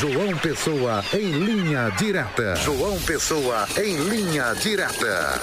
João Pessoa em linha direta. João Pessoa em linha direta.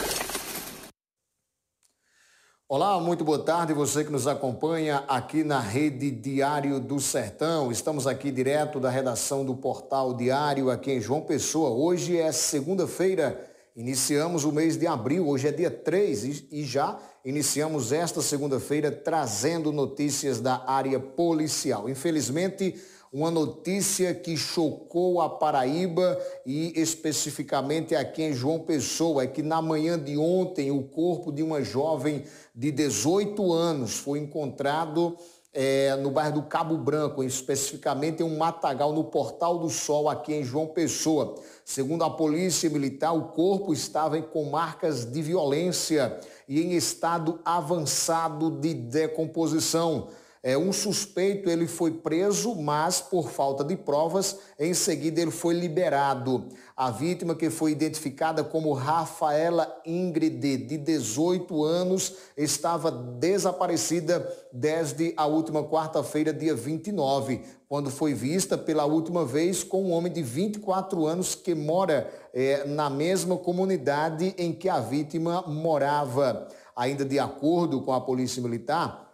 Olá, muito boa tarde, você que nos acompanha aqui na Rede Diário do Sertão. Estamos aqui direto da redação do Portal Diário aqui em João Pessoa. Hoje é segunda-feira, iniciamos o mês de abril, hoje é dia 3 e já iniciamos esta segunda-feira trazendo notícias da área policial. Infelizmente, uma notícia que chocou a Paraíba e especificamente aqui em João Pessoa, é que na manhã de ontem o corpo de uma jovem de 18 anos foi encontrado é, no bairro do Cabo Branco, especificamente em um matagal no Portal do Sol, aqui em João Pessoa. Segundo a polícia militar, o corpo estava com marcas de violência e em estado avançado de decomposição. É, um suspeito ele foi preso, mas por falta de provas, em seguida ele foi liberado. A vítima, que foi identificada como Rafaela Ingrid, de 18 anos, estava desaparecida desde a última quarta-feira, dia 29, quando foi vista pela última vez com um homem de 24 anos que mora é, na mesma comunidade em que a vítima morava. Ainda de acordo com a Polícia Militar,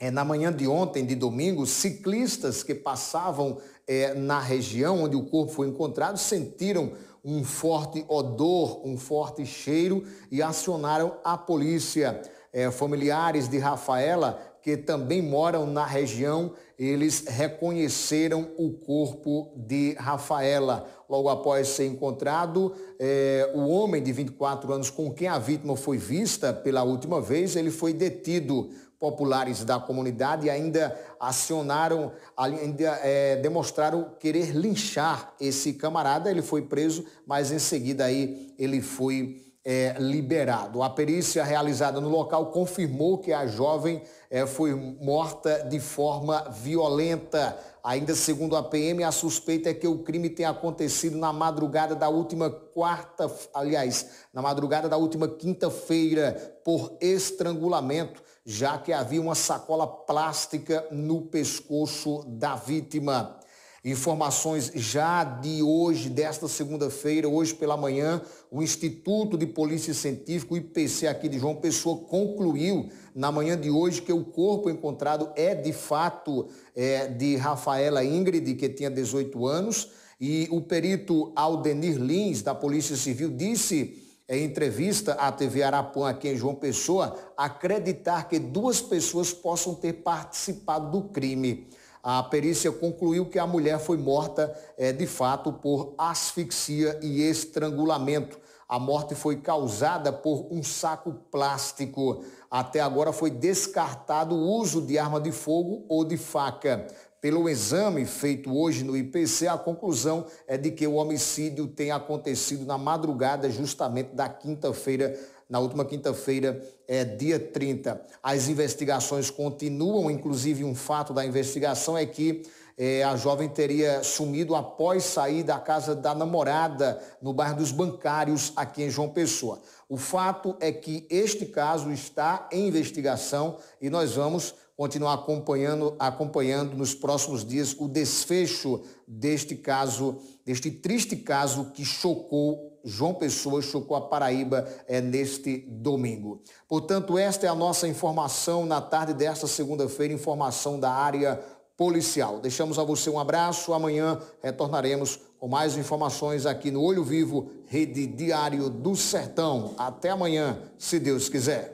é, na manhã de ontem, de domingo, ciclistas que passavam é, na região onde o corpo foi encontrado sentiram um forte odor, um forte cheiro e acionaram a polícia. É, familiares de Rafaela, que também moram na região, eles reconheceram o corpo de Rafaela. Logo após ser encontrado, é, o homem de 24 anos com quem a vítima foi vista pela última vez, ele foi detido populares da comunidade ainda acionaram, ainda é, demonstraram querer linchar esse camarada. Ele foi preso, mas em seguida aí ele foi é, liberado. A perícia realizada no local confirmou que a jovem é, foi morta de forma violenta. Ainda segundo a PM, a suspeita é que o crime tenha acontecido na madrugada da última quarta, aliás, na madrugada da última quinta-feira, por estrangulamento já que havia uma sacola plástica no pescoço da vítima. Informações já de hoje, desta segunda-feira, hoje pela manhã, o Instituto de Polícia Científica, o IPC aqui de João Pessoa, concluiu na manhã de hoje que o corpo encontrado é de fato é, de Rafaela Ingrid, que tinha 18 anos, e o perito Aldenir Lins, da Polícia Civil, disse em entrevista à TV Arapuã, aqui em João Pessoa, acreditar que duas pessoas possam ter participado do crime. A perícia concluiu que a mulher foi morta, é, de fato, por asfixia e estrangulamento. A morte foi causada por um saco plástico. Até agora foi descartado o uso de arma de fogo ou de faca. Pelo exame feito hoje no IPC, a conclusão é de que o homicídio tem acontecido na madrugada justamente da quinta-feira, na última quinta-feira, é dia 30. As investigações continuam, inclusive um fato da investigação é que é, a jovem teria sumido após sair da casa da namorada no bairro dos Bancários, aqui em João Pessoa. O fato é que este caso está em investigação e nós vamos continuar acompanhando, acompanhando nos próximos dias o desfecho deste caso, deste triste caso que chocou João Pessoa, chocou a Paraíba é, neste domingo. Portanto, esta é a nossa informação na tarde desta segunda-feira, informação da área policial. Deixamos a você um abraço. Amanhã retornaremos com mais informações aqui no Olho Vivo, Rede Diário do Sertão. Até amanhã, se Deus quiser.